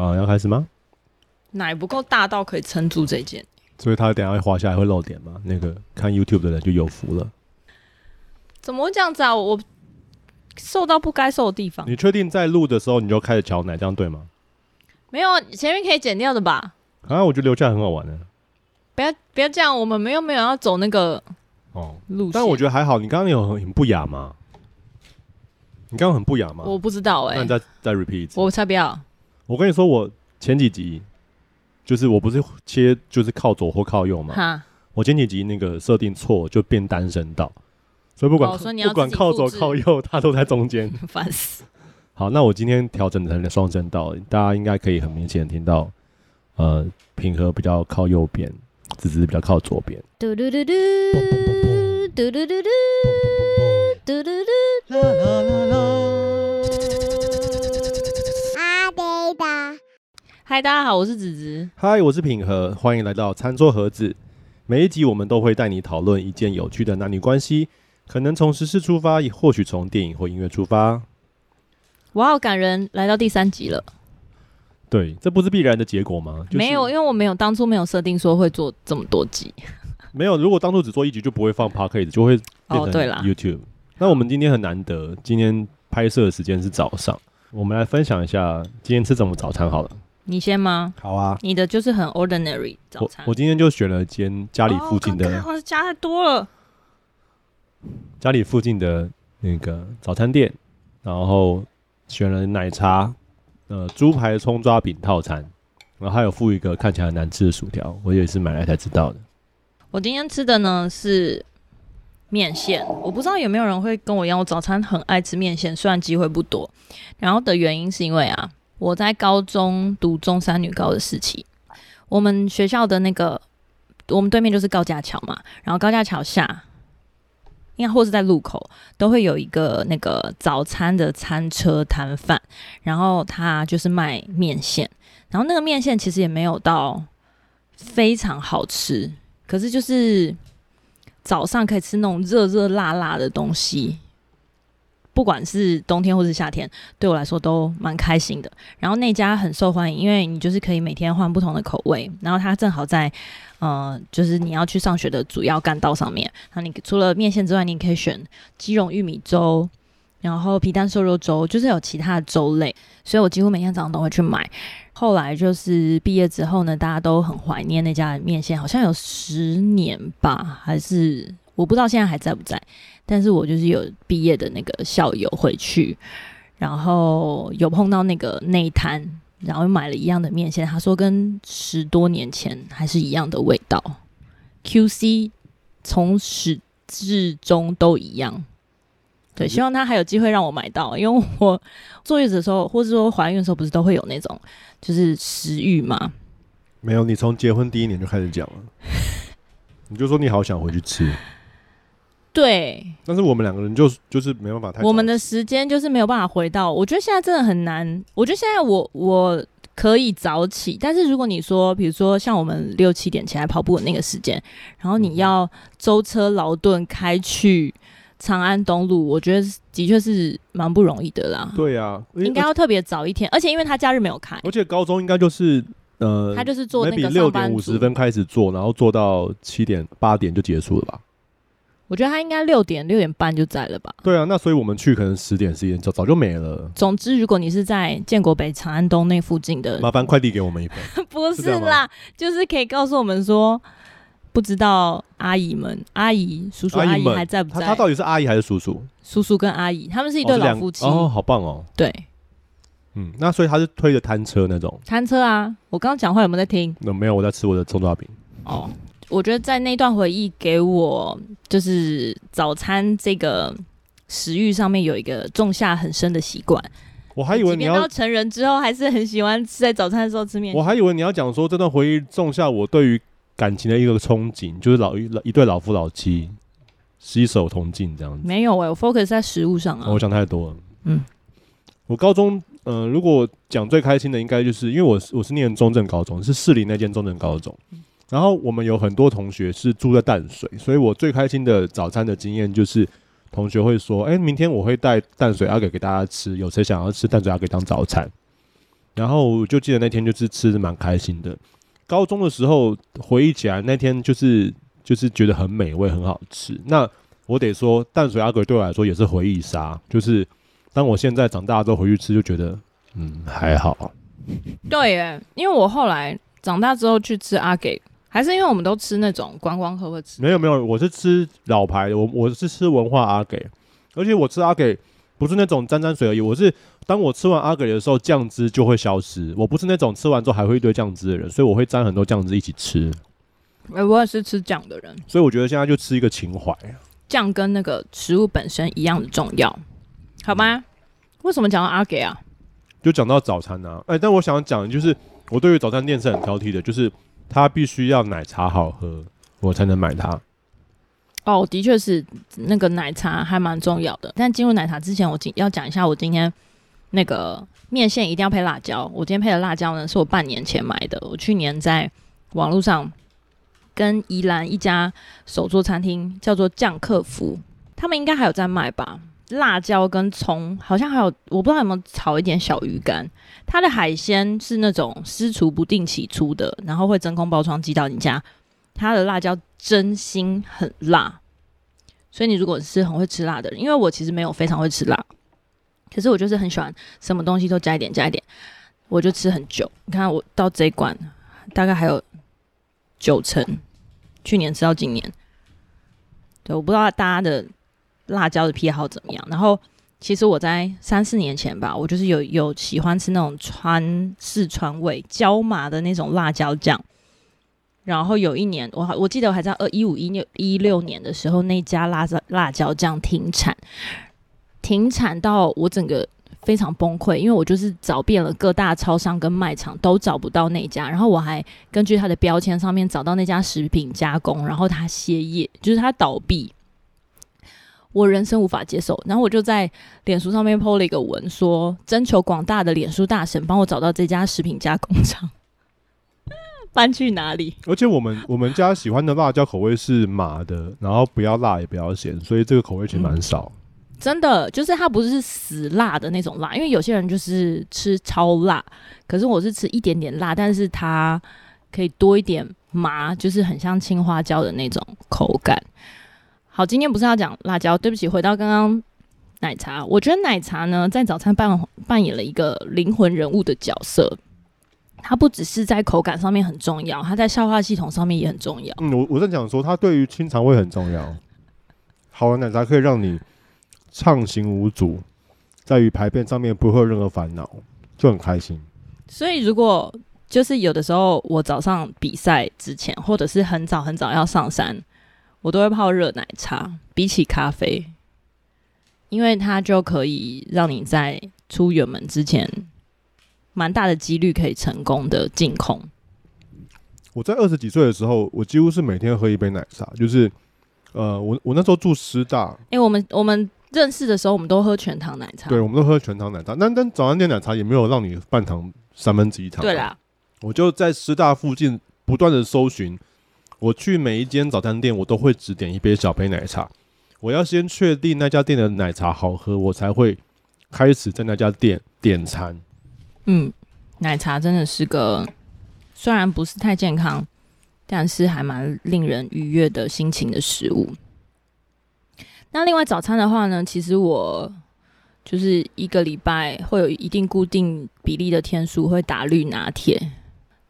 好，要开始吗？奶不够大到可以撑住这件，所以它等下会滑下来会漏点嘛？那个看 YouTube 的人就有福了。怎么会这样子啊？我瘦到不该瘦的地方。你确定在录的时候你就开始嚼奶，这样对吗？没有，前面可以剪掉的吧？啊，我觉得留下来很好玩的。不要不要这样，我们没有没有要走那个哦路线。但我觉得还好，你刚刚有很很不雅吗？你刚刚很不雅吗？我不知道哎、欸。那你再再 repeat 一次。我才不要。我跟你说，我前几集就是我不是切就是靠左或靠右嘛，我前几集那个设定错就变单身道，所以不管、不管靠左靠右，它都在中间，烦死。好，那我今天调整成双声道，大家应该可以很明显听到，呃，平和比较靠右边，子子比较靠左边。嘟嘟嘟嘟，嘟嘟嘟嘟，嘟嘟嘟，嗨，大家好，我是子子。嗨，我是品和，欢迎来到餐桌盒子。每一集我们都会带你讨论一件有趣的男女关系，可能从时事出发，也或许从电影或音乐出发。哇好感人，来到第三集了。对，这不是必然的结果吗？就是、没有，因为我没有当初没有设定说会做这么多集。没有，如果当初只做一集，就不会放 Podcast，就会变成 YouTube。哦、那我们今天很难得，今天拍摄的时间是早上，我们来分享一下今天吃什么早餐好了。你先吗？好啊。你的就是很 ordinary 早餐。我，我今天就选了间家里附近的。哦、我加太多了。家里附近的那个早餐店，然后。选了奶茶，呃，猪排葱抓饼套餐，然后还有附一个看起来很难吃的薯条，我也是买来才知道的。我今天吃的呢是面线，我不知道有没有人会跟我一样，我早餐很爱吃面线，虽然机会不多。然后的原因是因为啊，我在高中读中山女高的时期，我们学校的那个我们对面就是高架桥嘛，然后高架桥下。应该或是在路口都会有一个那个早餐的餐车摊贩，然后他就是卖面线，然后那个面线其实也没有到非常好吃，可是就是早上可以吃那种热热辣辣的东西，不管是冬天或是夏天，对我来说都蛮开心的。然后那家很受欢迎，因为你就是可以每天换不同的口味，然后它正好在。呃，就是你要去上学的主要干道上面，那你除了面线之外，你可以选鸡茸玉米粥，然后皮蛋瘦肉粥，就是有其他的粥类，所以我几乎每天早上都会去买。后来就是毕业之后呢，大家都很怀念那家的面线，好像有十年吧，还是我不知道现在还在不在。但是我就是有毕业的那个校友回去，然后有碰到那个内摊。然后又买了一样的面线，他说跟十多年前还是一样的味道，QC 从始至终都一样。对，希望他还有机会让我买到，因为我坐月子的时候，或者说怀孕的时候，不是都会有那种就是食欲吗？没有，你从结婚第一年就开始讲了，你就说你好想回去吃。对，但是我们两个人就就是没办法太，我们的时间就是没有办法回到。我觉得现在真的很难。我觉得现在我我可以早起，但是如果你说，比如说像我们六七点起来跑步的那个时间，然后你要舟车劳顿开去长安东路，我觉得的确是蛮不容易的啦。对啊，应该要特别早一天，而且因为他假日没有开，而且高中应该就是呃，他就是做那个六点五十分开始做，然后做到七点八点就结束了吧。我觉得他应该六点六点半就在了吧？对啊，那所以我们去可能十点十一点早早就没了。总之，如果你是在建国北长安东那附近的，麻烦快递给我们一份。不是啦，是就是可以告诉我们说，不知道阿姨们、阿姨、叔叔、阿姨还在不在？他，他到底是阿姨还是叔叔？叔叔跟阿姨，他们是一对老夫妻哦，哦，好棒哦。对，嗯，那所以他是推着摊车那种摊车啊。我刚刚讲话有没有在听？那没有，我在吃我的葱抓饼。哦。我觉得在那段回忆给我，就是早餐这个食欲上面有一个种下很深的习惯。我还以为你要成人之后还是很喜欢吃在早餐的时候吃面。我还以为你要讲说这段回忆种下我对于感情的一个憧憬，就是老一一对老夫老妻携手同进这样子。没有哎、欸，我 focus 在食物上啊。哦、我想太多了。嗯，我高中呃，如果讲最开心的，应该就是因为我是我是念中正高中，是士林那间中正高中。嗯然后我们有很多同学是住在淡水，所以我最开心的早餐的经验就是，同学会说：“哎，明天我会带淡水阿给给大家吃，有谁想要吃淡水阿给当早餐？”然后我就记得那天就是吃的蛮开心的。高中的时候回忆起来，那天就是就是觉得很美味，很好吃。那我得说，淡水阿给对我来说也是回忆杀。就是当我现在长大之后回去吃，就觉得嗯还好。对耶，因为我后来长大之后去吃阿给，还是因为我们都吃那种观光客会吃。没有没有，我是吃老牌的，我我是吃文化阿给，而且我吃阿给不是那种沾沾水而已，我是当我吃完阿给的时候，酱汁就会消失。我不是那种吃完之后还会一堆酱汁的人，所以我会沾很多酱汁一起吃。哎、欸，我也是吃酱的人，所以我觉得现在就吃一个情怀，酱跟那个食物本身一样的重要，好吗？嗯、为什么讲到阿给啊？就讲到早餐啊，哎、欸，但我想讲的就是，我对于早餐店是很挑剔的，就是它必须要奶茶好喝，我才能买它。哦，的确是那个奶茶还蛮重要的。但进入奶茶之前，我今要讲一下，我今天那个面线一定要配辣椒。我今天配的辣椒呢，是我半年前买的。我去年在网络上跟宜兰一家手作餐厅叫做酱客服，他们应该还有在卖吧。辣椒跟葱，好像还有我不知道有没有炒一点小鱼干。它的海鲜是那种私厨不定期出的，然后会真空包装寄到你家。它的辣椒真心很辣，所以你如果是很会吃辣的人，因为我其实没有非常会吃辣，可是我就是很喜欢什么东西都加一点加一点，我就吃很久。你看我到这一罐大概还有九成，去年吃到今年。对，我不知道大家的。辣椒的癖好怎么样？然后其实我在三四年前吧，我就是有有喜欢吃那种川四川味椒麻的那种辣椒酱。然后有一年，我我记得我还在二一五一六一六年的时候，那家辣椒辣椒酱停产，停产到我整个非常崩溃，因为我就是找遍了各大超商跟卖场都找不到那家。然后我还根据它的标签上面找到那家食品加工，然后它歇业，就是它倒闭。我人生无法接受，然后我就在脸书上面 po 了一个文，说征求广大的脸书大神帮我找到这家食品加工厂，搬去哪里？而且我们我们家喜欢的辣椒口味是麻的，然后不要辣也不要咸，所以这个口味其实蛮少。嗯，真的，就是它不是死辣的那种辣，因为有些人就是吃超辣，可是我是吃一点点辣，但是它可以多一点麻，就是很像青花椒的那种口感。好，今天不是要讲辣椒，对不起，回到刚刚奶茶。我觉得奶茶呢，在早餐扮扮演了一个灵魂人物的角色。它不只是在口感上面很重要，它在消化系统上面也很重要。嗯，我我在讲说，它对于清肠胃很重要。好的奶茶可以让你畅行无阻，在于排便上面不会有任何烦恼，就很开心。所以，如果就是有的时候，我早上比赛之前，或者是很早很早要上山。我都会泡热奶茶，比起咖啡，因为它就可以让你在出远门之前，蛮大的几率可以成功的进空。我在二十几岁的时候，我几乎是每天喝一杯奶茶，就是，呃，我我那时候住师大，哎、欸，我们我们认识的时候，我们都喝全糖奶茶，对，我们都喝全糖奶茶，但但早餐店奶茶也没有让你半糖三分之一糖，对啦，我就在师大附近不断的搜寻。我去每一间早餐店，我都会只点一杯小杯奶茶。我要先确定那家店的奶茶好喝，我才会开始在那家店点餐。嗯，奶茶真的是个虽然不是太健康，但是还蛮令人愉悦的心情的食物。那另外早餐的话呢，其实我就是一个礼拜会有一定固定比例的天数会打绿拿铁，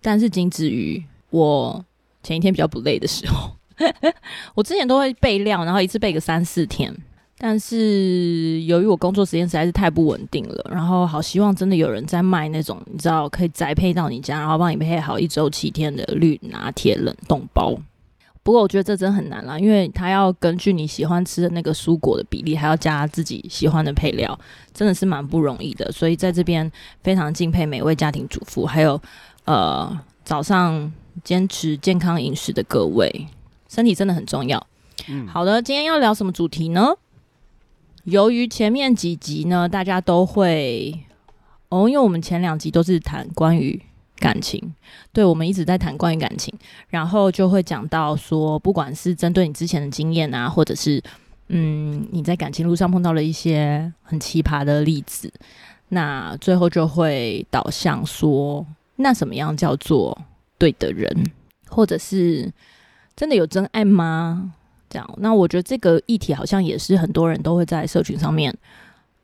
但是仅止于我。前一天比较不累的时候，我之前都会备料，然后一次备个三四天。但是由于我工作时间实在是太不稳定了，然后好希望真的有人在卖那种你知道可以宅配到你家，然后帮你配好一周七天的绿拿铁冷冻包。不过我觉得这真的很难啦，因为它要根据你喜欢吃的那个蔬果的比例，还要加自己喜欢的配料，真的是蛮不容易的。所以在这边非常敬佩每位家庭主妇，还有呃早上。坚持健康饮食的各位，身体真的很重要。嗯，好的，今天要聊什么主题呢？由于前面几集呢，大家都会哦，因为我们前两集都是谈关于感情，对，我们一直在谈关于感情，然后就会讲到说，不管是针对你之前的经验啊，或者是嗯，你在感情路上碰到了一些很奇葩的例子。那最后就会导向说，那什么样叫做对的人，或者是真的有真爱吗？这样，那我觉得这个议题好像也是很多人都会在社群上面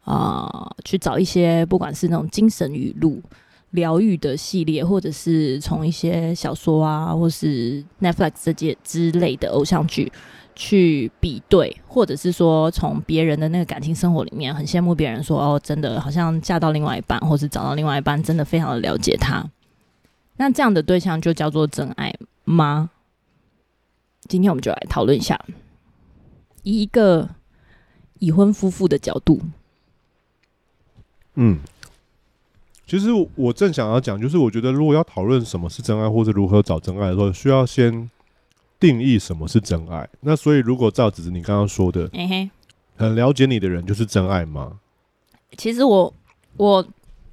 啊、去找一些，不管是那种精神语录、疗愈的系列，或者是从一些小说啊，或是 Netflix 这些之类的偶像剧去比对，或者是说从别人的那个感情生活里面很羡慕别人说哦，真的好像嫁到另外一半，或是找到另外一半，真的非常的了解他。那这样的对象就叫做真爱吗？今天我们就来讨论一下，以一个已婚夫妇的角度。嗯，其实我正想要讲，就是我觉得如果要讨论什么是真爱，或者如何找真爱的时候，需要先定义什么是真爱。那所以，如果照子子你刚刚说的，嘿嘿，很了解你的人就是真爱吗？其实我我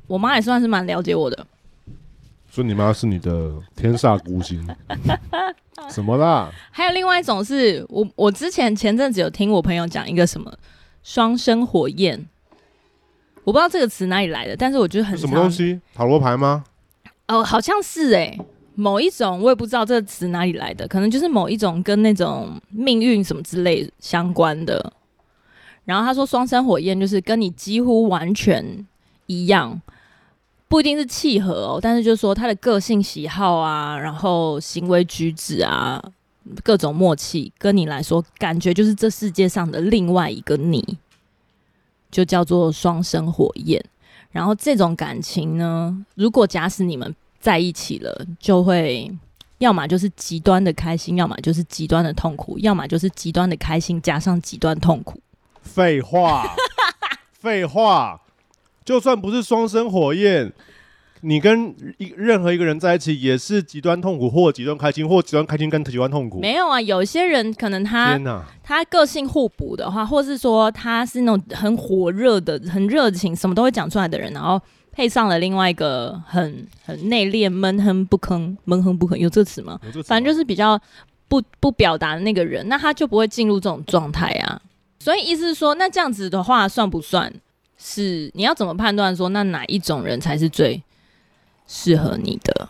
我妈也算是蛮了解我的。所以你妈是你的天煞孤星？什么啦？还有另外一种是我，我之前前阵子有听我朋友讲一个什么双生火焰，我不知道这个词哪里来的，但是我觉得很什么东西？塔罗牌吗？哦，好像是哎、欸，某一种我也不知道这个词哪里来的，可能就是某一种跟那种命运什么之类相关的。然后他说双生火焰就是跟你几乎完全一样。不一定是契合哦，但是就是说他的个性喜好啊，然后行为举止啊，各种默契，跟你来说感觉就是这世界上的另外一个你，就叫做双生火焰。然后这种感情呢，如果假使你们在一起了，就会要么就是极端的开心，要么就是极端的痛苦，要么就是极端的开心加上极端痛苦。废话，废话。就算不是双生火焰，你跟一任何一个人在一起也是极端痛苦，或极端开心，或极端开心跟极端痛苦。没有啊，有些人可能他他个性互补的话，或是说他是那种很火热的、很热情、什么都会讲出来的人，然后配上了另外一个很很内敛、闷哼不吭、闷哼不吭，有这词吗？吗反正就是比较不不表达的那个人，那他就不会进入这种状态啊。所以意思是说，那这样子的话算不算？是你要怎么判断说，那哪一种人才是最适合你的？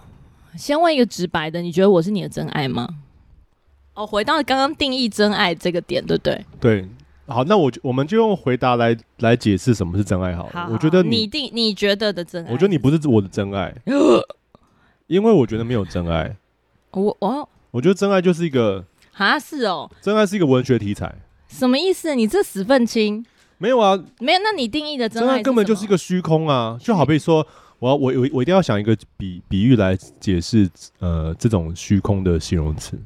先问一个直白的，你觉得我是你的真爱吗？哦，回到刚刚定义真爱这个点，对不对？对，好，那我我们就用回答来来解释什么是真爱好了。好，好，我觉得你，你定你觉得的真爱，我觉得你不是我的真爱，因为我觉得没有真爱。我哦我觉得真爱就是一个啊，是哦，真爱是一个文学题材，什么意思？你这死愤青。没有啊，没有。那你定义的真爱，真爱根本就是一个虚空啊！就好比说，我要我我我一定要想一个比比喻来解释呃这种虚空的形容词。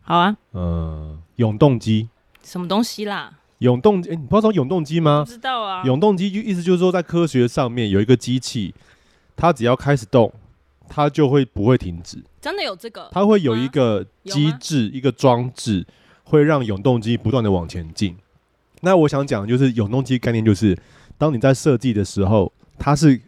好啊，呃，永动机什么东西啦？永动机，哎，你不知道永动机吗？不知道啊。永动机就意思就是说，在科学上面有一个机器，它只要开始动，它就会不会停止。真的有这个？它会有一个机制，一个装置，会让永动机不断的往前进。那我想讲的就是永动机概念，就是当你在设计的时候，它是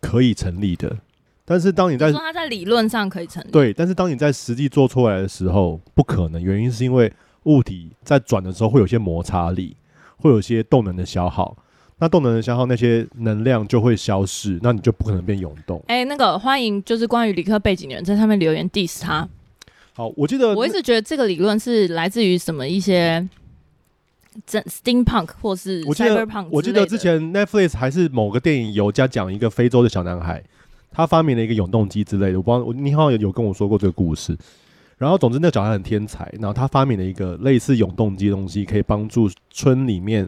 可以成立的，但是当你在说它在理论上可以成立，对，但是当你在实际做出来的时候，不可能。原因是因为物体在转的时候会有些摩擦力，会有些动能的消耗，那动能的消耗，那些能量就会消失，那你就不可能变永动。哎、欸，那个欢迎就是关于理科背景的人在上面留言 diss 他。好，我记得我一直觉得这个理论是来自于什么一些。Steampunk 或是 Cyberpunk，我记得之前 Netflix 还是某个电影有在讲一个非洲的小男孩，他发明了一个永动机之类的。我不知道，你好像有有跟我说过这个故事。然后总之那个小孩很天才，然后他发明了一个类似永动机的东西，可以帮助村里面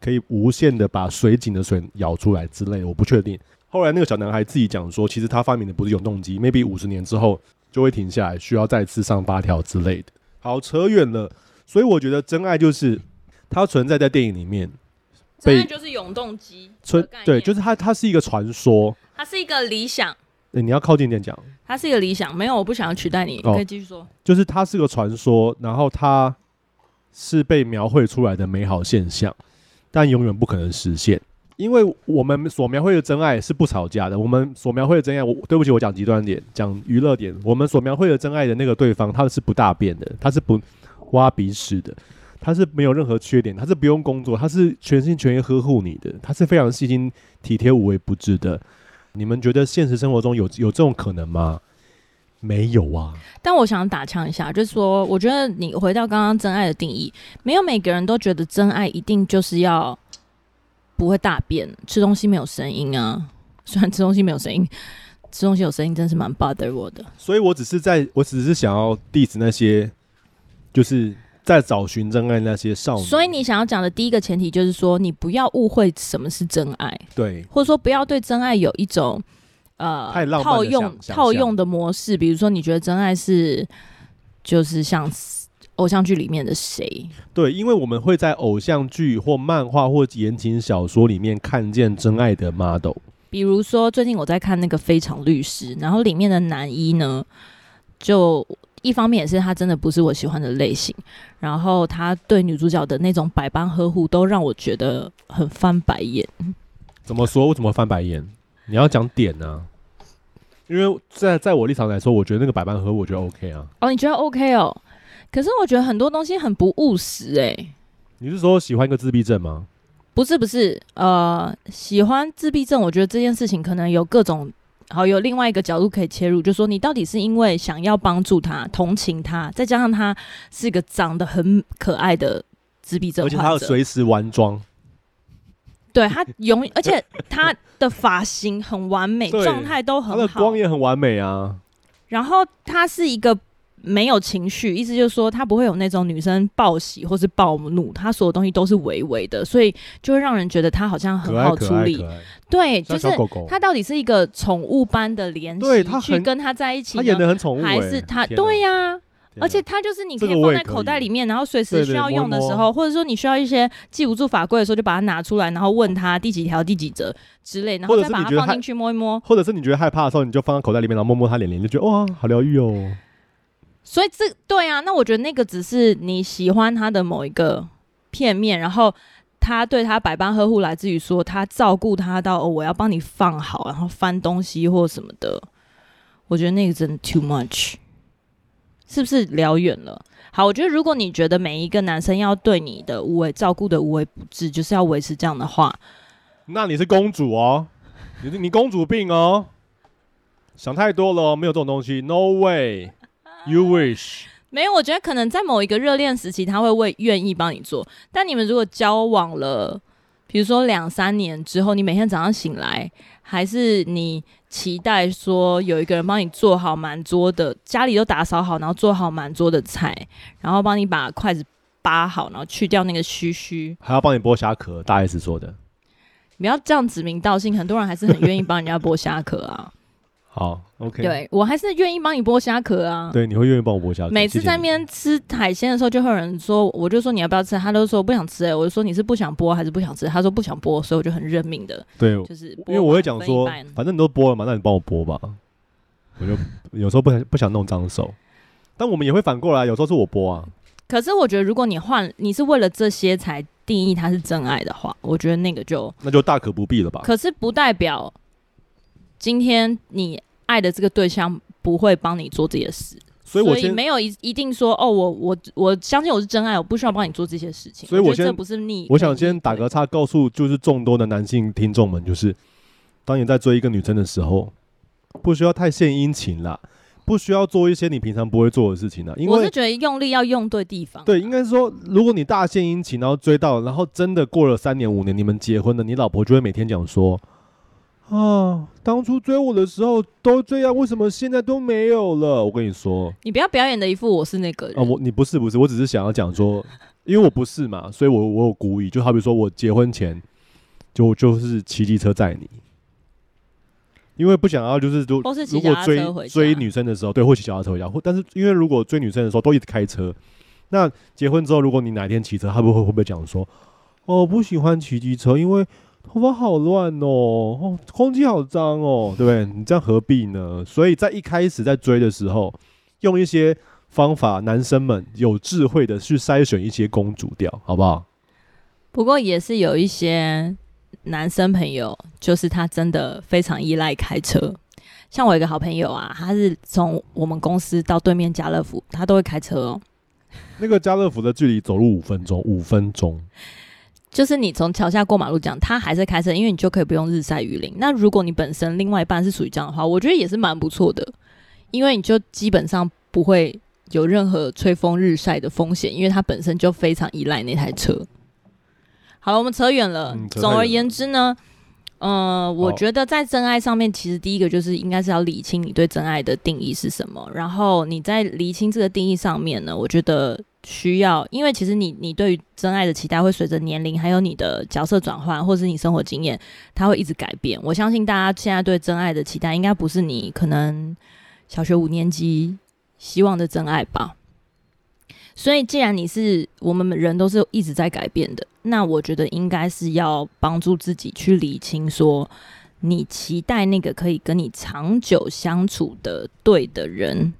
可以无限的把水井的水舀出来之类的。我不确定。后来那个小男孩自己讲说，其实他发明的不是永动机，maybe 五十年之后就会停下来，需要再次上发条之类的。好，扯远了。所以我觉得真爱就是。它存在在电影里面，真爱就是永动机存对，就是它，它是一个传说，它是一个理想。欸、你要靠近点讲，它是一个理想。没有，我不想要取代你，哦、你可以继续说。就是它是个传说，然后它是被描绘出来的美好现象，但永远不可能实现，因为我们所描绘的真爱是不吵架的。我们所描绘的真爱，我对不起，我讲极端点，讲娱乐点，我们所描绘的真爱的那个对方，他是不大便的，他是不挖鼻屎的。他是没有任何缺点，他是不用工作，他是全心全意呵护你的，他是非常细心体贴、无微不至的。你们觉得现实生活中有有这种可能吗？没有啊。但我想打枪一下，就是说，我觉得你回到刚刚真爱的定义，没有每个人都觉得真爱一定就是要不会大便，吃东西没有声音啊。虽然吃东西没有声音，吃东西有声音真是蛮 bother 我的。所以我只是在，我只是想要 diss 那些，就是。在找寻真爱那些少女，所以你想要讲的第一个前提就是说，你不要误会什么是真爱，对，或者说不要对真爱有一种呃套用套用的模式，比如说你觉得真爱是就是像偶像剧里面的谁？对，因为我们会在偶像剧或漫画或言情小说里面看见真爱的 model，比如说最近我在看那个《非常律师》，然后里面的男一呢就。一方面也是他真的不是我喜欢的类型，然后他对女主角的那种百般呵护都让我觉得很翻白眼。怎么说？我怎么翻白眼？你要讲点呢、啊？因为在在我立场来说，我觉得那个百般呵护，我觉得 OK 啊。哦，你觉得 OK 哦？可是我觉得很多东西很不务实哎、欸。你是说喜欢一个自闭症吗？不是不是，呃，喜欢自闭症，我觉得这件事情可能有各种。好，有另外一个角度可以切入，就说你到底是因为想要帮助他、同情他，再加上他是一个长得很可爱的自闭症而且他要随时完妆，对他永，而且他的发型很完美，状态都很好，他的光也很完美啊。然后他是一个。没有情绪，意思就是说他不会有那种女生暴喜或是暴怒，他所有东西都是微微的，所以就会让人觉得他好像很好处理。对，就是他到底是一个宠物般的联系，去跟他在一起，他演得很宠物，还是他？对呀、啊，而且他就是你可以放在口袋里面，然后随时需要用的时候，或者说你需要一些记不住法规的时候，就把它拿出来，然后问他第几条、第几则之类，然后再把它放进去摸一摸。或者是你觉得害怕的时候，你就放在口袋里面，然后摸摸他脸脸，就觉得哇，好疗愈哦。所以这对啊，那我觉得那个只是你喜欢他的某一个片面，然后他对他百般呵护，来自于说他照顾他到、哦、我要帮你放好，然后翻东西或什么的。我觉得那个真的 too much，是不是聊远了？好，我觉得如果你觉得每一个男生要对你的无微照顾的无微不至，就是要维持这样的话，那你是公主哦，你你公主病哦，想太多了，没有这种东西，no way。You wish 没有，我觉得可能在某一个热恋时期，他会为愿意帮你做。但你们如果交往了，比如说两三年之后，你每天早上醒来，还是你期待说有一个人帮你做好满桌的，家里都打扫好，然后做好满桌的菜，然后帮你把筷子扒好，然后去掉那个须须，还要帮你剥虾壳。大 S 说的，不要这样指名道姓，很多人还是很愿意帮人家剥虾壳啊。好，OK，对我还是愿意帮你剥虾壳啊。对，你会愿意帮我剥虾壳。每次在那边吃海鲜的时候，就会有人说，我就说你要不要吃，他都说不想吃。哎，我就说你是不想剥还是不想吃？他说不想剥，所以我就很认命的。对，就是因为我会讲说，反正你都剥了嘛，那你帮我剥吧。我就 有时候不想不想弄脏手，但我们也会反过来，有时候是我剥啊。可是我觉得，如果你换，你是为了这些才定义他是真爱的话，我觉得那个就那就大可不必了吧。可是不代表今天你。爱的这个对象不会帮你做这些事，所以我没有一一定说哦，我我我相信我是真爱，我不需要帮你做这些事情。所以我这不是你。我想先打个岔，告诉就是众多的男性听众们，就是当你在追一个女生的时候，不需要太献殷勤啦，不需要做一些你平常不会做的事情啦。因为我是觉得用力要用对地方。对，应该是说，如果你大献殷勤，然后追到，然后真的过了三年五年，你们结婚了，你老婆就会每天讲说。啊，当初追我的时候都这样，为什么现在都没有了？我跟你说，你不要表演的一副我是那个人啊，我你不是不是，我只是想要讲说，因为我不是嘛，所以我我有故意，就好比说我结婚前就就是骑机车载你，因为不想要就是都如果追追女生的时候，对，会骑脚踏车回家，或但是因为如果追女生的时候都一直开车，那结婚之后如果你哪天骑车，他不会会不会讲说，哦，不喜欢骑机车，因为。头发好乱哦，哦，空气好脏哦，对不对？你这样何必呢？所以在一开始在追的时候，用一些方法，男生们有智慧的去筛选一些公主调，好不好？不过也是有一些男生朋友，就是他真的非常依赖开车。像我一个好朋友啊，他是从我们公司到对面家乐福，他都会开车哦。那个家乐福的距离走路五分钟，五分钟。就是你从桥下过马路讲，他还是开车，因为你就可以不用日晒雨淋。那如果你本身另外一半是属于这样的话，我觉得也是蛮不错的，因为你就基本上不会有任何吹风日晒的风险，因为他本身就非常依赖那台车。好了，我们扯远了。嗯、总而言之呢。呃，我觉得在真爱上面，其实第一个就是应该是要理清你对真爱的定义是什么。然后你在理清这个定义上面呢，我觉得需要，因为其实你你对于真爱的期待会随着年龄，还有你的角色转换，或是你生活经验，它会一直改变。我相信大家现在对真爱的期待，应该不是你可能小学五年级希望的真爱吧。所以，既然你是我们人都是一直在改变的，那我觉得应该是要帮助自己去理清，说你期待那个可以跟你长久相处的对的人。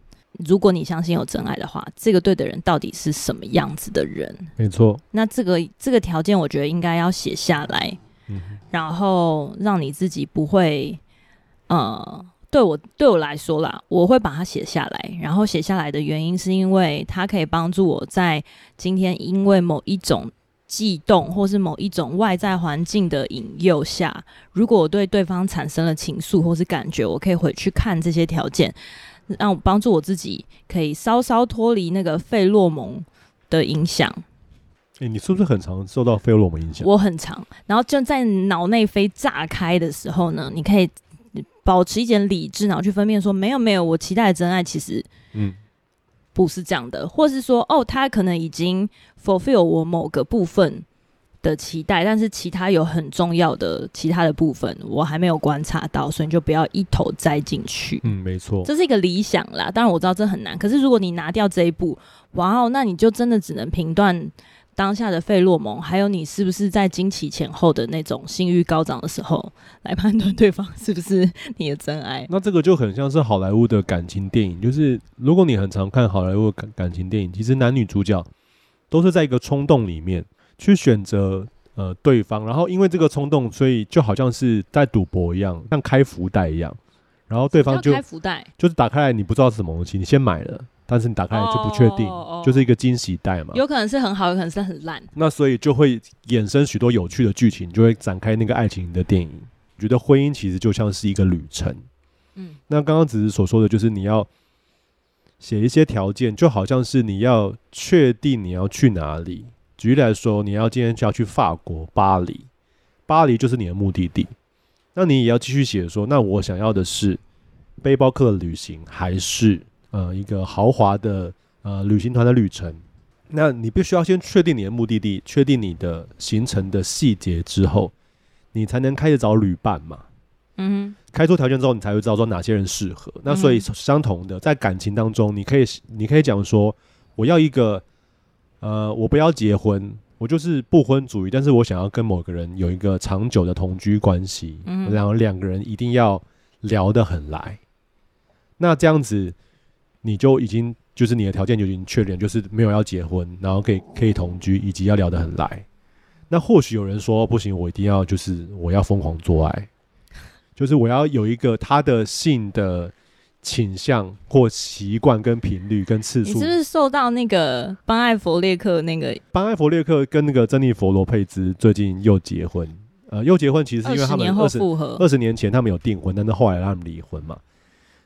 如果你相信有真爱的话，这个对的人到底是什么样子的人？没错。那这个这个条件，我觉得应该要写下来，嗯，然后让你自己不会，呃。对我对我来说啦，我会把它写下来。然后写下来的原因是因为它可以帮助我在今天因为某一种悸动，或是某一种外在环境的引诱下，如果我对对方产生了情愫或是感觉，我可以回去看这些条件，让我帮助我自己可以稍稍脱离那个费洛蒙的影响。诶，你是不是很常受到费洛蒙影响？我很常。然后就在脑内飞炸开的时候呢，你可以。保持一点理智，然后去分辨说，没有没有，我期待的真爱其实，嗯，不是这样的，嗯、或是说，哦，他可能已经 fulfill 我某个部分的期待，但是其他有很重要的其他的部分，我还没有观察到，所以你就不要一头栽进去。嗯，没错，这是一个理想啦。当然我知道这很难，可是如果你拿掉这一步，哇哦，那你就真的只能评断。当下的费洛蒙，还有你是不是在惊奇前后的那种性欲高涨的时候，来判断对方是不是你的真爱？那这个就很像是好莱坞的感情电影，就是如果你很常看好莱坞的感感情电影，其实男女主角都是在一个冲动里面去选择呃对方，然后因为这个冲动，所以就好像是在赌博一样，像开福袋一样，然后对方就开福袋，就是打开来你不知道是什么东西，你先买了。但是你打开来就不确定，oh, oh, oh. 就是一个惊喜袋嘛。有可能是很好，有可能是很烂。那所以就会衍生许多有趣的剧情，就会展开那个爱情的电影。我觉得婚姻其实就像是一个旅程。嗯，那刚刚只是所说的就是你要写一些条件，就好像是你要确定你要去哪里。举例来说，你要今天就要去法国巴黎，巴黎就是你的目的地。那你也要继续写说，那我想要的是背包客的旅行，还是？呃，一个豪华的呃旅行团的旅程，那你必须要先确定你的目的地，确定你的行程的细节之后，你才能开始找旅伴嘛。嗯哼，开出条件之后，你才会知道说哪些人适合。那所以相同的，在感情当中，你可以你可以讲说，我要一个呃，我不要结婚，我就是不婚主义，但是我想要跟某个人有一个长久的同居关系，然后两个人一定要聊得很来。那这样子。你就已经就是你的条件就已经确认，就是没有要结婚，然后可以可以同居，以及要聊得很来。那或许有人说不行，我一定要就是我要疯狂做爱，就是我要有一个他的性的倾向或习惯跟频率跟次数。你是不是受到那个班艾佛列克那个班艾佛列克跟那个珍妮佛罗佩兹最近又结婚？呃，又结婚其实是因为他们二十二十年前他们有订婚，但是后来让他们离婚嘛？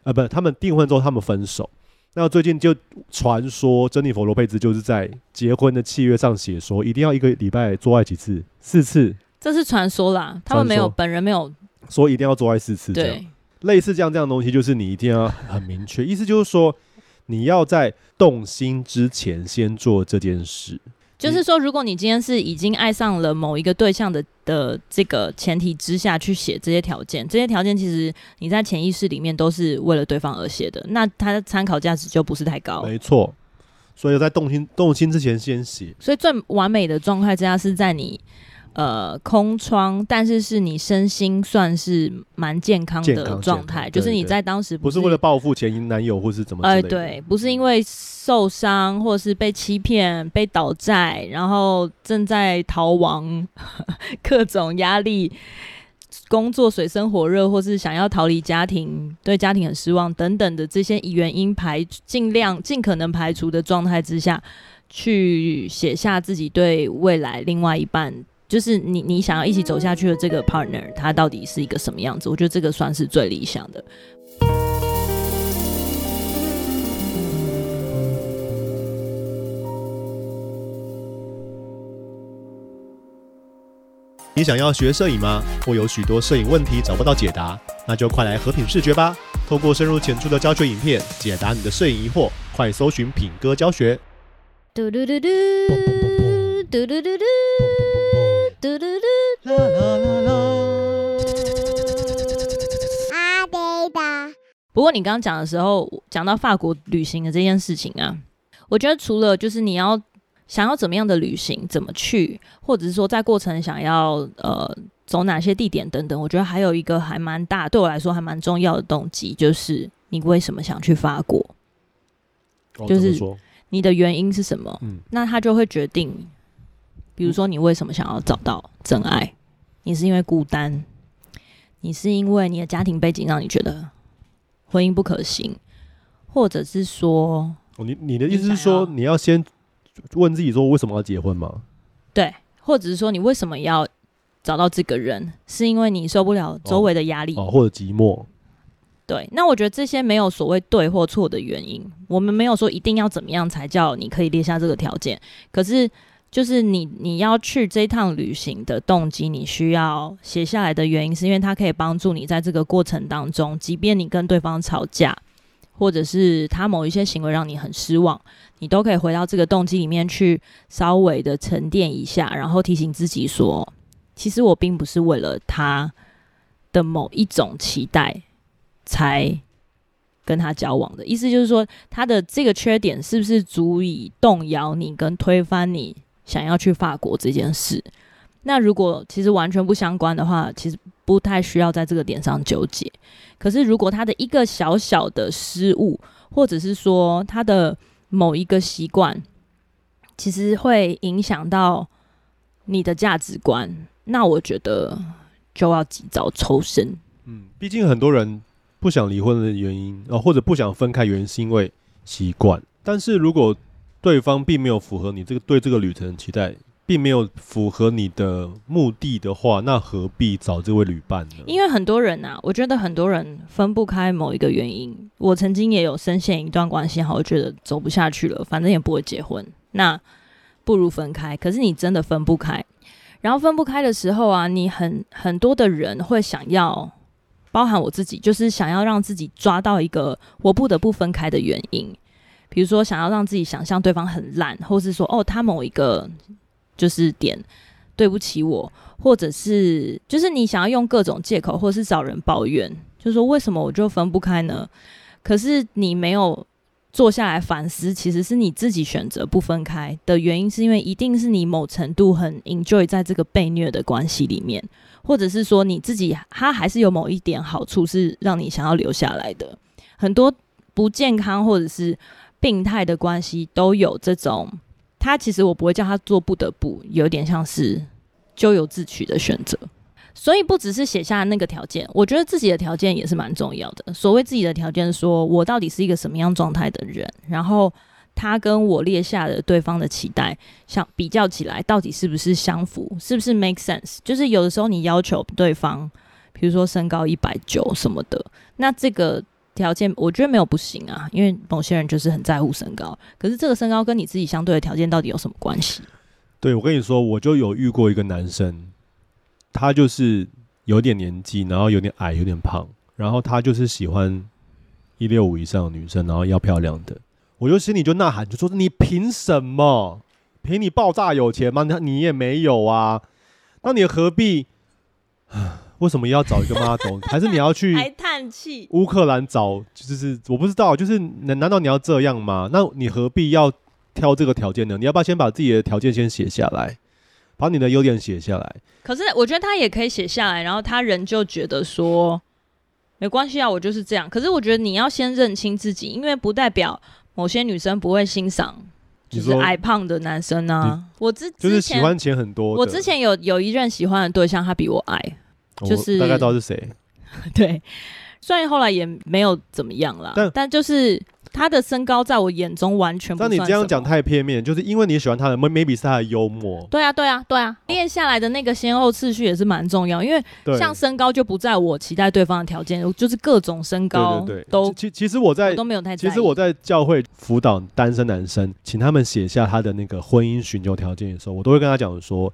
呃，不，他们订婚之后他们分手。那最近就传说，珍妮佛罗佩兹就是在结婚的契约上写说，一定要一个礼拜做爱几次，四次。这是传说啦，他们没有本人没有说一定要做爱四次。对，类似这样这样的东西，就是你一定要很明确，意思就是说，你要在动心之前先做这件事。就是说，如果你今天是已经爱上了某一个对象的的这个前提之下去写这些条件，这些条件其实你在潜意识里面都是为了对方而写的，那它的参考价值就不是太高。没错，所以在动心动心之前先写。所以最完美的状态之下是在你。呃，空窗，但是是你身心算是蛮健康的状态，就是你在当时不是，为了报复前男友或是怎么？哎、呃，对，不是因为受伤或是被欺骗、被倒债，然后正在逃亡，各种压力，工作水深火热，或是想要逃离家庭，对家庭很失望等等的这些原因排尽量尽可能排除的状态之下。去写下自己对未来另外一半，就是你你想要一起走下去的这个 partner，他到底是一个什么样子？我觉得这个算是最理想的。你想要学摄影吗？或有许多摄影问题找不到解答？那就快来和品视觉吧！透过深入浅出的教学影片，解答你的摄影疑惑。快搜寻品哥教学。嘟嘟嘟嘟，嘟嘟嘟嘟，嘟嘟嘟，啦啦啦啦。阿呆的。不过你刚刚讲的时候，讲到法国旅行的这件事情啊，我觉得除了就是你要想要怎么样的旅行，怎么去，或者是说在过程想要呃走哪些地点等等，我觉得还有一个还蛮大，对我来说还蛮重要的动机，就是你为什么想去法国？就是你的原因是什么？嗯，那他就会决定，比如说你为什么想要找到真爱？你是因为孤单？你是因为你的家庭背景让你觉得婚姻不可行？或者是说，哦、你你的意思是说你要先问自己说为什么要结婚吗？对，或者是说你为什么要找到这个人？是因为你受不了周围的压力？哦，哦，或者寂寞？对，那我觉得这些没有所谓对或错的原因，我们没有说一定要怎么样才叫你可以列下这个条件。可是，就是你你要去这趟旅行的动机，你需要写下来的原因，是因为它可以帮助你在这个过程当中，即便你跟对方吵架，或者是他某一些行为让你很失望，你都可以回到这个动机里面去，稍微的沉淀一下，然后提醒自己说，其实我并不是为了他的某一种期待。才跟他交往的意思就是说，他的这个缺点是不是足以动摇你跟推翻你想要去法国这件事？那如果其实完全不相关的话，其实不太需要在这个点上纠结。可是如果他的一个小小的失误，或者是说他的某一个习惯，其实会影响到你的价值观，那我觉得就要及早抽身。嗯，毕竟很多人。不想离婚的原因，哦，或者不想分开原因是因为习惯。但是如果对方并没有符合你这个对这个旅程的期待，并没有符合你的目的的话，那何必找这位旅伴呢？因为很多人啊，我觉得很多人分不开某一个原因。我曾经也有深陷一段关系，好，我觉得走不下去了，反正也不会结婚，那不如分开。可是你真的分不开，然后分不开的时候啊，你很很多的人会想要。包含我自己，就是想要让自己抓到一个我不得不分开的原因，比如说想要让自己想象对方很烂，或是说哦他某一个就是点对不起我，或者是就是你想要用各种借口，或是找人抱怨，就是说为什么我就分不开呢？可是你没有坐下来反思，其实是你自己选择不分开的原因，是因为一定是你某程度很 enjoy 在这个被虐的关系里面。或者是说你自己，他还是有某一点好处是让你想要留下来的。很多不健康或者是病态的关系都有这种，他其实我不会叫他做不得不，有点像是咎由自取的选择。所以不只是写下那个条件，我觉得自己的条件也是蛮重要的。所谓自己的条件，说我到底是一个什么样状态的人，然后。他跟我列下的对方的期待，相比较起来，到底是不是相符？是不是 make sense？就是有的时候你要求对方，比如说身高一百九什么的，那这个条件我觉得没有不行啊，因为某些人就是很在乎身高。可是这个身高跟你自己相对的条件到底有什么关系？对，我跟你说，我就有遇过一个男生，他就是有点年纪，然后有点矮，有点胖，然后他就是喜欢一六五以上的女生，然后要漂亮的。我就心里就呐喊，就说你凭什么？凭你爆炸有钱吗？那你也没有啊，那你何必？为什么要找一个 model？还是你要去？还叹气？乌克兰找就是我不知道，就是难难道你要这样吗？那你何必要挑这个条件呢？你要不要先把自己的条件先写下来，把你的优点写下来？可是我觉得他也可以写下来，然后他人就觉得说没关系啊，我就是这样。可是我觉得你要先认清自己，因为不代表。某些女生不会欣赏，就是矮胖的男生啊。我之就是喜欢钱很多。我之前有有一任喜欢的对象，他比我矮，就是大概知道是谁。对，虽然后来也没有怎么样啦，但但就是他的身高在我眼中完全不。但你这样讲太片面，就是因为你喜欢他的，maybe 是他的幽默。对啊，对啊，对啊，练下来的那个先后次序也是蛮重要，因为像身高就不在我期待对方的条件，就是各种身高对都其其实我在我都没有太。其实我在教会辅导单身男生，请他们写下他的那个婚姻寻求条件的时候，我都会跟他讲说，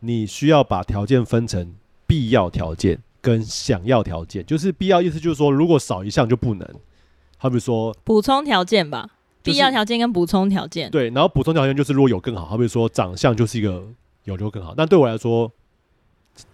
你需要把条件分成必要条件跟想要条件，就是必要意思就是说，如果少一项就不能。好比说补充条件吧，必要条件跟补充条件。对，然后补充条件就是如果有更好，好比说长相就是一个有就更好。但对我来说，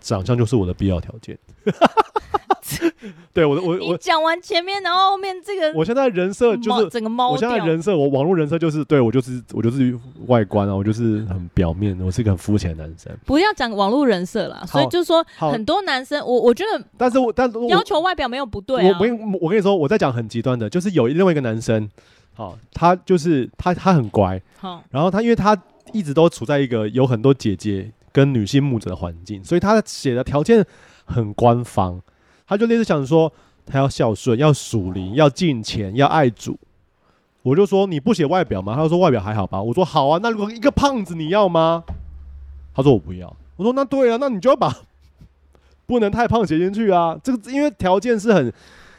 长相就是我的必要条件。对我我我讲完前面，然后后面这个，我现在人设就是整个猫。我现在人设，我网络人设就是对我就是我就是外观啊，我就是很表面的，我是一个很肤浅的男生。不要讲网络人设啦，所以就是说很多男生，我我觉得，但是我但要求外表没有不对啊。我我我跟你说，我在讲很极端的，就是有另外一个男生，好，他就是他他很乖，好，然后他因为他一直都处在一个有很多姐姐跟女性牧者的环境，所以他写的条件很官方。他就类似想说，他要孝顺，要属灵，要敬虔，要爱主。我就说你不写外表吗？他说外表还好吧。我说好啊，那如果一个胖子你要吗？他说我不要。我说那对啊，那你就要把 不能太胖写进去啊。这个因为条件是很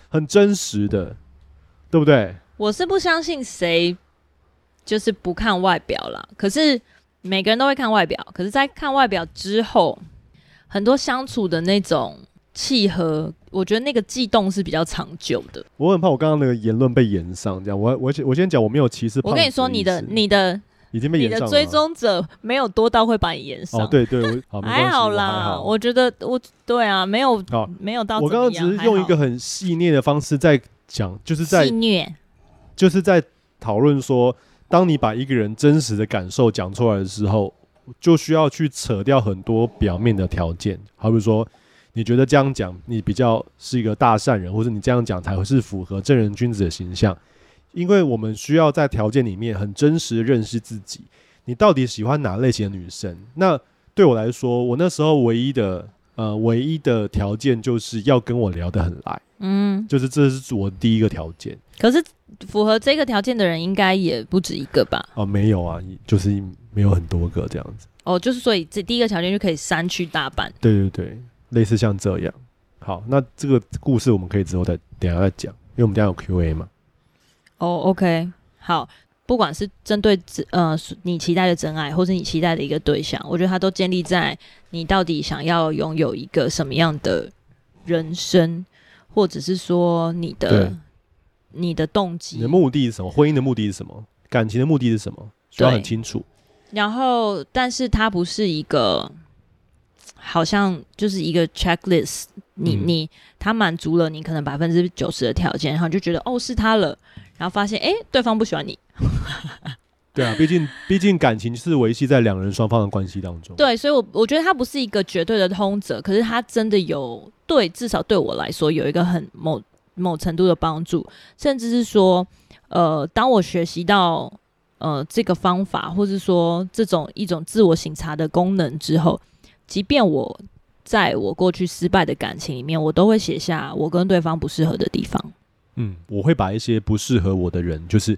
很真实的，对不对？我是不相信谁就是不看外表啦。可是每个人都会看外表，可是在看外表之后，很多相处的那种。契合，我觉得那个悸动是比较长久的。我很怕我刚刚那个言论被延上，这样我我我先讲，我没有歧视。我跟你说，你的你的已经被延上了。你的追踪者没有多到会把你延上。哦，对对，还好啦。我，我觉得我对啊，没有没有到。我刚刚只是用一个很细腻的方式在讲，就是在戏谑，就是在讨论说，当你把一个人真实的感受讲出来的时候，就需要去扯掉很多表面的条件，好比说。你觉得这样讲，你比较是一个大善人，或者你这样讲才会是符合正人君子的形象？因为我们需要在条件里面很真实的认识自己，你到底喜欢哪类型的女生？那对我来说，我那时候唯一的呃唯一的条件就是要跟我聊得很来，嗯，就是这是我第一个条件。可是符合这个条件的人应该也不止一个吧？哦，没有啊，就是没有很多个这样子。哦，就是所以这第一个条件就可以删去大半。对对对。类似像这样，好，那这个故事我们可以之后再等下再讲，因为我们等下有 Q&A 嘛。哦、oh，OK，好，不管是针对呃你期待的真爱，或是你期待的一个对象，我觉得它都建立在你到底想要拥有一个什么样的人生，或者是说你的你的动机，你的目的是什么？婚姻的目的是什么？感情的目的是什么？需要很清楚。然后，但是它不是一个。好像就是一个 checklist，你你他满足了你可能百分之九十的条件，然后就觉得哦是他了，然后发现哎对方不喜欢你。对啊，毕竟毕竟感情是维系在两人双方的关系当中。对，所以我我觉得他不是一个绝对的通则，可是他真的有对，至少对我来说有一个很某某程度的帮助，甚至是说呃，当我学习到呃这个方法，或是说这种一种自我省察的功能之后。即便我在我过去失败的感情里面，我都会写下我跟对方不适合的地方。嗯，我会把一些不适合我的人，就是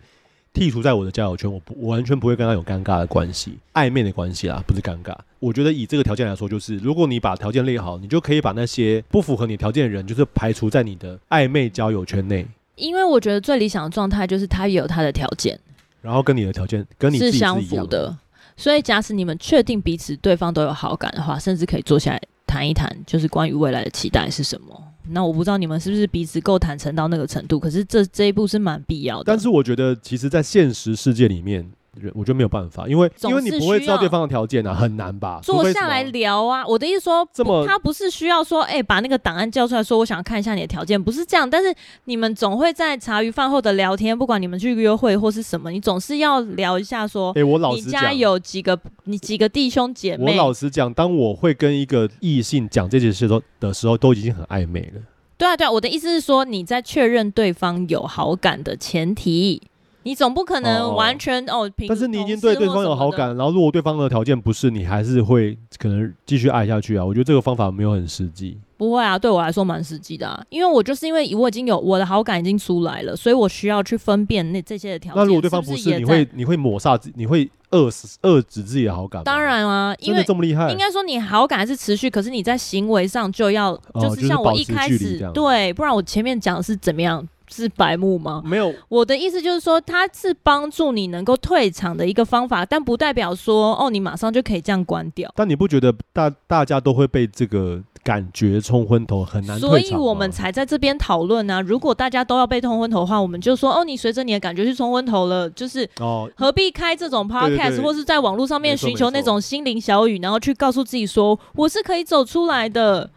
剔除在我的交友圈。我不，我完全不会跟他有尴尬的关系，暧昧的关系啦，不是尴尬。我觉得以这个条件来说，就是如果你把条件列好，你就可以把那些不符合你条件的人，就是排除在你的暧昧交友圈内。因为我觉得最理想的状态就是他也有他的条件，然后跟你的条件跟你是相符的。所以，假使你们确定彼此对方都有好感的话，甚至可以坐下来谈一谈，就是关于未来的期待是什么。那我不知道你们是不是彼此够坦诚到那个程度，可是这这一步是蛮必要的。但是我觉得，其实，在现实世界里面。我觉得没有办法，因为因为你不会知道对方的条件啊，很难吧？坐下来聊啊！我的意思说，这么他不是需要说，哎、欸，把那个档案叫出来说，我想看一下你的条件，不是这样。但是你们总会在茶余饭后的聊天，不管你们去约会或是什么，你总是要聊一下说，哎、欸，我老实讲，你家有几个你几个弟兄姐妹？我老实讲，当我会跟一个异性讲这件事都的时候，都已经很暧昧了。对啊，对啊，我的意思是说，你在确认对方有好感的前提。你总不可能完全哦，哦。但是你已经对对方有好感，然后如果对方的条件不是，你还是会可能继续爱下去啊。我觉得这个方法没有很实际。不会啊，对我来说蛮实际的啊，因为我就是因为我已经有我的好感已经出来了，所以我需要去分辨那这些的条件。那如果对方不是，你会你会抹杀自，你会遏死遏制自己的好感？当然啊，因为这么厉害，应该说你好感还是持续，可是你在行为上就要、哦、就是像我一开始对，不然我前面讲的是怎么样。是白目吗？没有，我的意思就是说，它是帮助你能够退场的一个方法，但不代表说哦，你马上就可以这样关掉。但你不觉得大大家都会被这个感觉冲昏头，很难？所以我们才在这边讨论啊。如果大家都要被冲昏头的话，我们就说哦，你随着你的感觉去冲昏头了，就是哦，何必开这种 podcast，对对对，或是在网络上面寻求那种心灵小雨，然后去告诉自己说我是可以走出来的。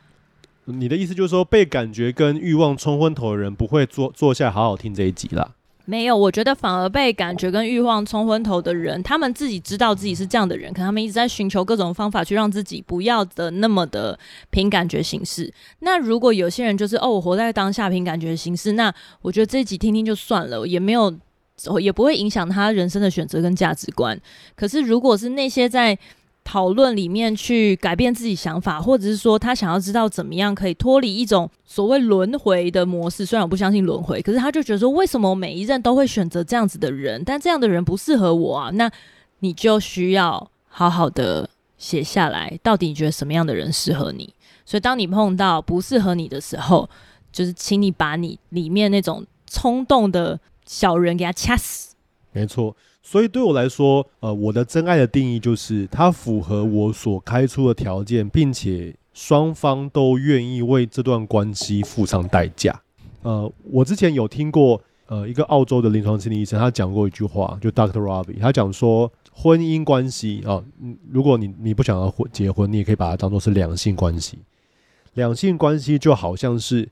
你的意思就是说，被感觉跟欲望冲昏头的人不会坐坐下好好听这一集啦？没有，我觉得反而被感觉跟欲望冲昏头的人，他们自己知道自己是这样的人，可他们一直在寻求各种方法去让自己不要的那么的凭感觉行事。那如果有些人就是哦，我活在当下凭感觉行事，那我觉得这一集听听就算了，也没有，也不会影响他人生的选择跟价值观。可是如果是那些在讨论里面去改变自己想法，或者是说他想要知道怎么样可以脱离一种所谓轮回的模式。虽然我不相信轮回，可是他就觉得说，为什么每一任都会选择这样子的人？但这样的人不适合我啊。那你就需要好好的写下来，到底你觉得什么样的人适合你？所以当你碰到不适合你的时候，就是请你把你里面那种冲动的小人给他掐死。没错。所以对我来说，呃，我的真爱的定义就是它符合我所开出的条件，并且双方都愿意为这段关系付上代价。呃，我之前有听过，呃，一个澳洲的临床心理医生，他讲过一句话，就 Doctor Robbie，他讲说，婚姻关系啊，如果你你不想要婚结婚，你也可以把它当做是两性关系。两性关系就好像是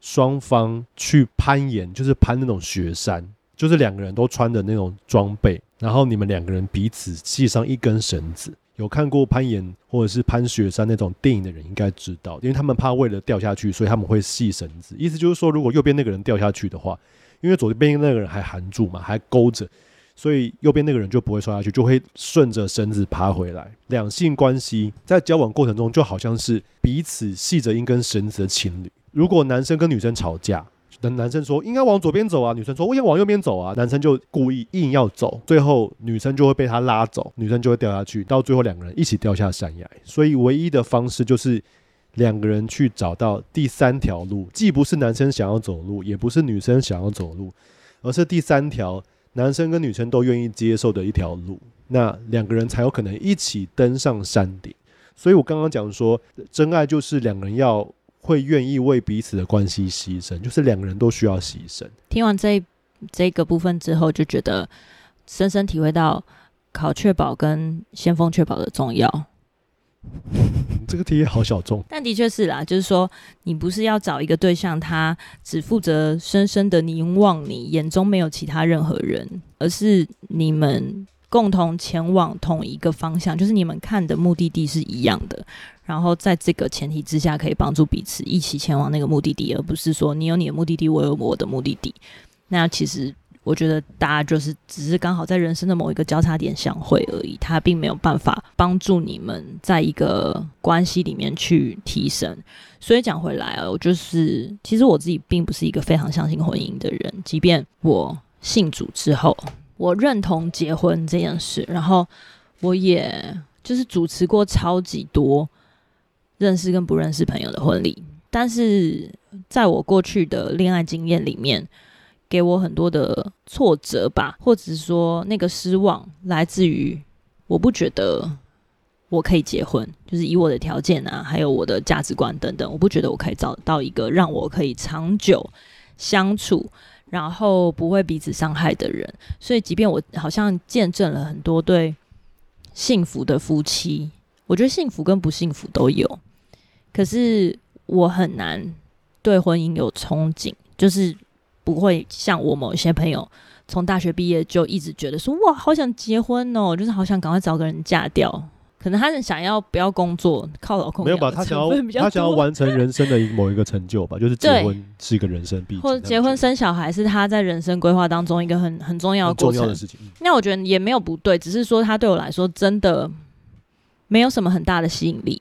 双方去攀岩，就是攀那种雪山。就是两个人都穿的那种装备，然后你们两个人彼此系上一根绳子。有看过攀岩或者是攀雪山那种电影的人应该知道，因为他们怕为了掉下去，所以他们会系绳子。意思就是说，如果右边那个人掉下去的话，因为左边那个人还含住嘛，还勾着，所以右边那个人就不会摔下去，就会顺着绳子爬回来。两性关系在交往过程中就好像是彼此系着一根绳子的情侣。如果男生跟女生吵架，男男生说应该往左边走啊，女生说我应该往右边走啊，男生就故意硬要走，最后女生就会被他拉走，女生就会掉下去，到最后两个人一起掉下山崖。所以唯一的方式就是两个人去找到第三条路，既不是男生想要走路，也不是女生想要走路，而是第三条男生跟女生都愿意接受的一条路，那两个人才有可能一起登上山顶。所以我刚刚讲说，真爱就是两个人要。会愿意为彼此的关系牺牲，就是两个人都需要牺牲。听完这这个部分之后，就觉得深深体会到考确保跟先锋确保的重要。这个题好小众，但的确是啦，就是说你不是要找一个对象，他只负责深深的凝望你，眼中没有其他任何人，而是你们共同前往同一个方向，就是你们看的目的地是一样的。然后在这个前提之下，可以帮助彼此一起前往那个目的地，而不是说你有你的目的地，我有我的目的地。那其实我觉得大家就是只是刚好在人生的某一个交叉点相会而已，它并没有办法帮助你们在一个关系里面去提升。所以讲回来啊，我就是其实我自己并不是一个非常相信婚姻的人，即便我信主之后，我认同结婚这件事，然后我也就是主持过超级多。认识跟不认识朋友的婚礼，但是在我过去的恋爱经验里面，给我很多的挫折吧，或者说那个失望来自于我不觉得我可以结婚，就是以我的条件啊，还有我的价值观等等，我不觉得我可以找到一个让我可以长久相处，然后不会彼此伤害的人。所以，即便我好像见证了很多对幸福的夫妻，我觉得幸福跟不幸福都有。可是我很难对婚姻有憧憬，就是不会像我某一些朋友从大学毕业就一直觉得说哇，好想结婚哦，就是好想赶快找个人嫁掉。可能他是想要不要工作，靠老公。没有吧？他想要他想要完成人生的一某一个成就吧，就是 结婚是一个人生必或者结婚生小孩是他在人生规划当中一个很很重要的过程的事情。那我觉得也没有不对，只是说他对我来说真的没有什么很大的吸引力。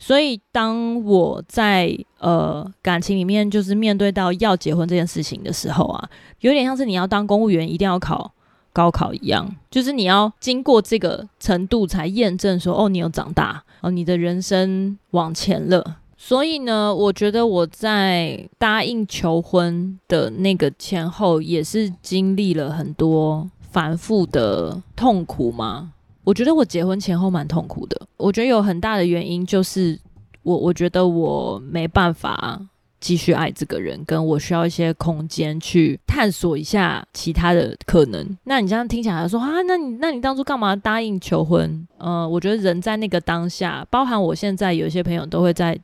所以当我在呃感情里面就是面对到要结婚这件事情的时候啊，有点像是你要当公务员一定要考。高考一样，就是你要经过这个程度才验证说，哦，你有长大，哦，你的人生往前了。所以呢，我觉得我在答应求婚的那个前后，也是经历了很多反复的痛苦嘛。我觉得我结婚前后蛮痛苦的。我觉得有很大的原因就是我，我觉得我没办法。继续爱这个人，跟我需要一些空间去探索一下其他的可能。那你这样听起来说啊，那你那你当初干嘛答应求婚？呃，我觉得人在那个当下，包含我现在有一些朋友都会在。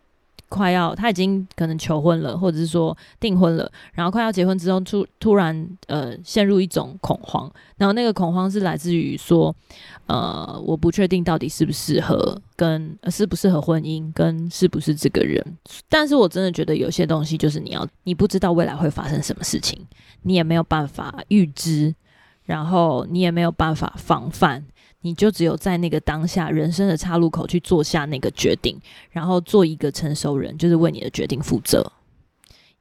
快要，他已经可能求婚了，或者是说订婚了，然后快要结婚之后，突突然呃陷入一种恐慌，然后那个恐慌是来自于说，呃，我不确定到底适不适合跟适不适合婚姻，跟是不是这个人。但是我真的觉得有些东西就是你要，你不知道未来会发生什么事情，你也没有办法预知，然后你也没有办法防范。你就只有在那个当下人生的岔路口去做下那个决定，然后做一个成熟人，就是为你的决定负责。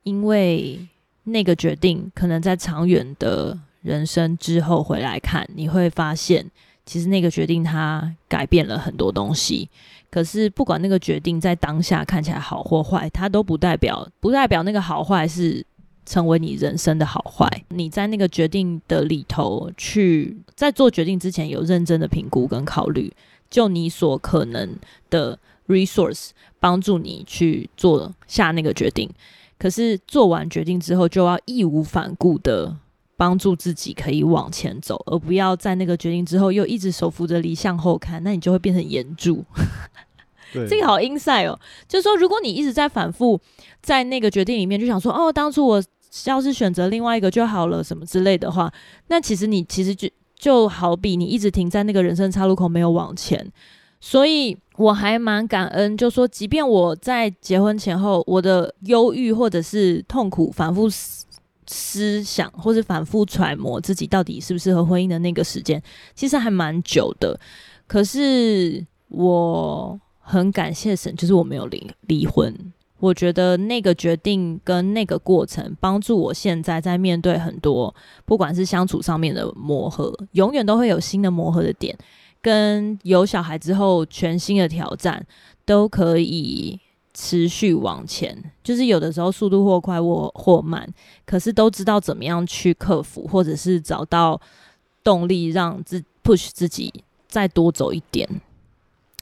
因为那个决定可能在长远的人生之后回来看，你会发现，其实那个决定它改变了很多东西。可是不管那个决定在当下看起来好或坏，它都不代表不代表那个好坏是。成为你人生的好坏，你在那个决定的里头去，在做决定之前有认真的评估跟考虑，就你所可能的 resource 帮助你去做下那个决定。可是做完决定之后，就要义无反顾的帮助自己可以往前走，而不要在那个决定之后又一直手扶着离向后看，那你就会变成炎柱。对这个好 inside 哦，就是说，如果你一直在反复在那个决定里面，就想说，哦，当初我。要是选择另外一个就好了，什么之类的话，那其实你其实就就好比你一直停在那个人生岔路口没有往前，所以我还蛮感恩，就说即便我在结婚前后，我的忧郁或者是痛苦，反复思想或者反复揣摩自己到底适不适合婚姻的那个时间，其实还蛮久的。可是我很感谢神，就是我没有离离婚。我觉得那个决定跟那个过程，帮助我现在在面对很多，不管是相处上面的磨合，永远都会有新的磨合的点，跟有小孩之后全新的挑战，都可以持续往前。就是有的时候速度或快或或慢，可是都知道怎么样去克服，或者是找到动力，让自 push 自己再多走一点。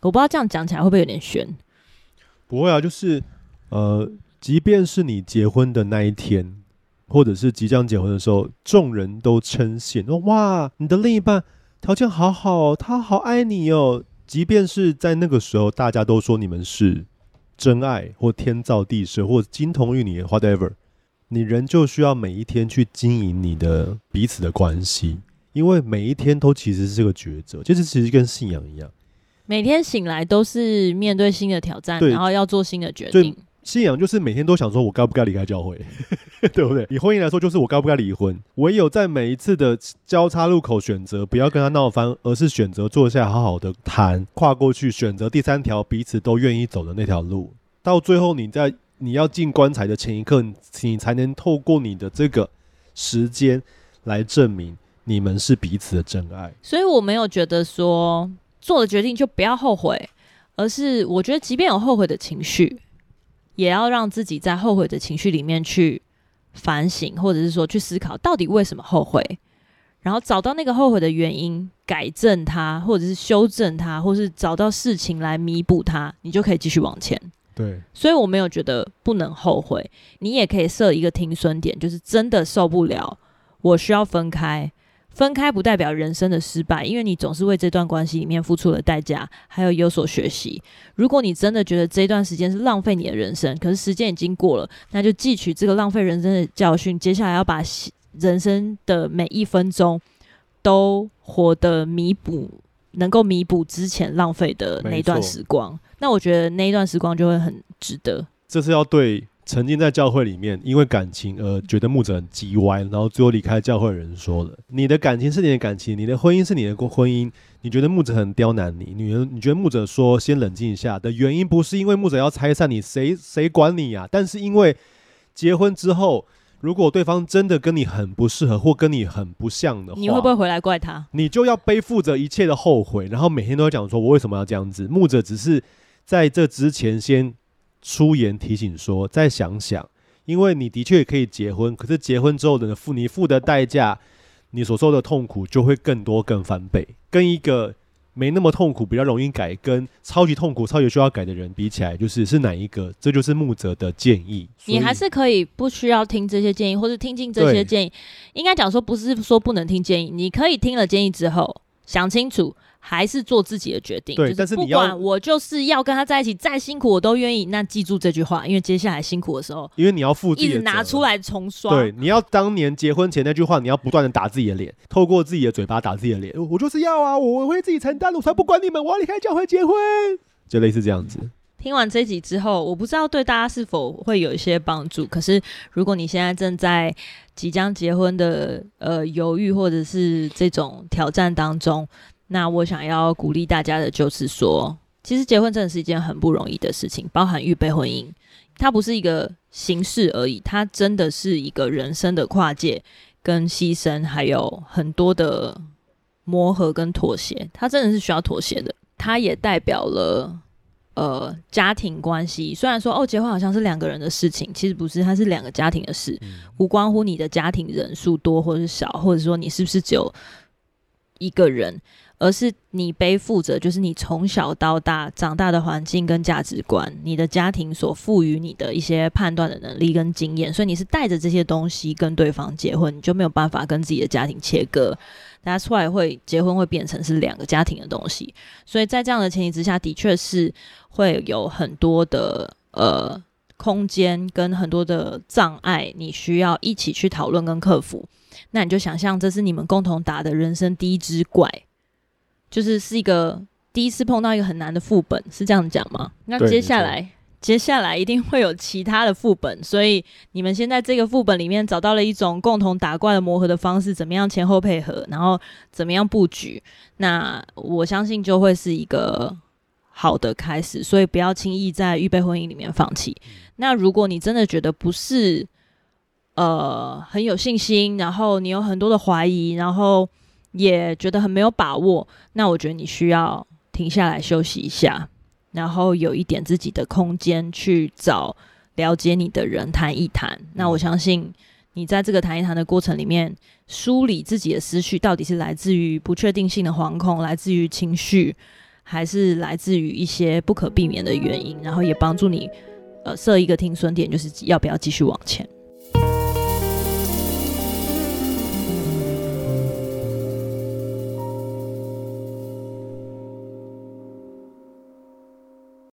我不知道这样讲起来会不会有点悬？不会啊，就是。呃，即便是你结婚的那一天，或者是即将结婚的时候，众人都称羡说：“哇，你的另一半条件好好，他好爱你哦。”即便是在那个时候，大家都说你们是真爱，或天造地设，或金童玉女，whatever，你仍旧需要每一天去经营你的彼此的关系，因为每一天都其实是个抉择，就是其实跟信仰一样，每天醒来都是面对新的挑战，然后要做新的决定。信仰就是每天都想说，我该不该离开教会，对不对？以婚姻来说，就是我该不该离婚。唯有在每一次的交叉路口选择不要跟他闹翻，而是选择坐下好好的谈，跨过去，选择第三条彼此都愿意走的那条路。到最后，你在你要进棺材的前一刻，你才能透过你的这个时间来证明你们是彼此的真爱。所以我没有觉得说做了决定就不要后悔，而是我觉得即便有后悔的情绪。也要让自己在后悔的情绪里面去反省，或者是说去思考到底为什么后悔，然后找到那个后悔的原因，改正它，或者是修正它，或是找到事情来弥补它，你就可以继续往前。对，所以我没有觉得不能后悔，你也可以设一个停损点，就是真的受不了，我需要分开。分开不代表人生的失败，因为你总是为这段关系里面付出了代价，还有有所学习。如果你真的觉得这段时间是浪费你的人生，可是时间已经过了，那就汲取这个浪费人生的教训，接下来要把人生的每一分钟都活得弥补能够弥补之前浪费的那段时光。那我觉得那一段时光就会很值得。这是要对曾经在教会里面因为感情而觉得牧者很叽歪，然后最后离开教会的人说的：你的感情是你的感情，你的婚姻是你的婚姻。你觉得牧者很刁难你，女人，你觉得牧者说先冷静一下的原因，不是因为牧者要拆散你，谁 谁管你呀？但是因为结婚之后，如果对方真的跟你很不适合，或跟你很不像的话，你会不会回来怪他？你就要背负着一切的后悔，然后每天都在讲说，我为什么要这样子？牧者只是在这之前先出言提醒说，再想想，因为你的确也可以结婚，可是结婚之后的付你付的代价。你所受的痛苦就会更多、更翻倍，跟一个没那么痛苦、比较容易改，跟超级痛苦、超级需要改的人比起来，就是是哪一个？这就是木泽的建议。你还是可以不需要听这些建议，或是听进这些建议。应该讲说，不是说不能听建议，你可以听了建议之后想清楚。还是做自己的决定。对，但是不管我就是要跟他在一起，再辛苦我都愿意。那记住这句话，因为接下来辛苦的时候，因为你要负一直拿出来重刷。对，你要当年结婚前那句话，你要不断的打自己的脸，透过自己的嘴巴打自己的脸。我就是要啊，我会自己承担，我才不管你们，我要离开教会结婚，就类似这样子。听完这集之后，我不知道对大家是否会有一些帮助。可是，如果你现在正在即将结婚的呃犹豫，或者是这种挑战当中。那我想要鼓励大家的就是说，其实结婚真的是一件很不容易的事情，包含预备婚姻，它不是一个形式而已，它真的是一个人生的跨界跟牺牲，还有很多的磨合跟妥协，它真的是需要妥协的。它也代表了呃家庭关系，虽然说哦结婚好像是两个人的事情，其实不是，它是两个家庭的事，无关乎你的家庭人数多或是少，或者说你是不是只有一个人。而是你背负着，就是你从小到大长大的环境跟价值观，你的家庭所赋予你的一些判断的能力跟经验，所以你是带着这些东西跟对方结婚，你就没有办法跟自己的家庭切割，大家出来会结婚会变成是两个家庭的东西，所以在这样的前提之下，的确是会有很多的呃空间跟很多的障碍，你需要一起去讨论跟克服。那你就想象这是你们共同打的人生第一只怪。就是是一个第一次碰到一个很难的副本，是这样讲吗？那接下来，接下来一定会有其他的副本，所以你们先在这个副本里面找到了一种共同打怪的磨合的方式，怎么样前后配合，然后怎么样布局，那我相信就会是一个好的开始。所以不要轻易在预备婚姻里面放弃。那如果你真的觉得不是呃很有信心，然后你有很多的怀疑，然后。也觉得很没有把握，那我觉得你需要停下来休息一下，然后有一点自己的空间去找了解你的人谈一谈。那我相信你在这个谈一谈的过程里面，梳理自己的思绪，到底是来自于不确定性的惶恐，来自于情绪，还是来自于一些不可避免的原因，然后也帮助你呃设一个停损点，就是要不要继续往前。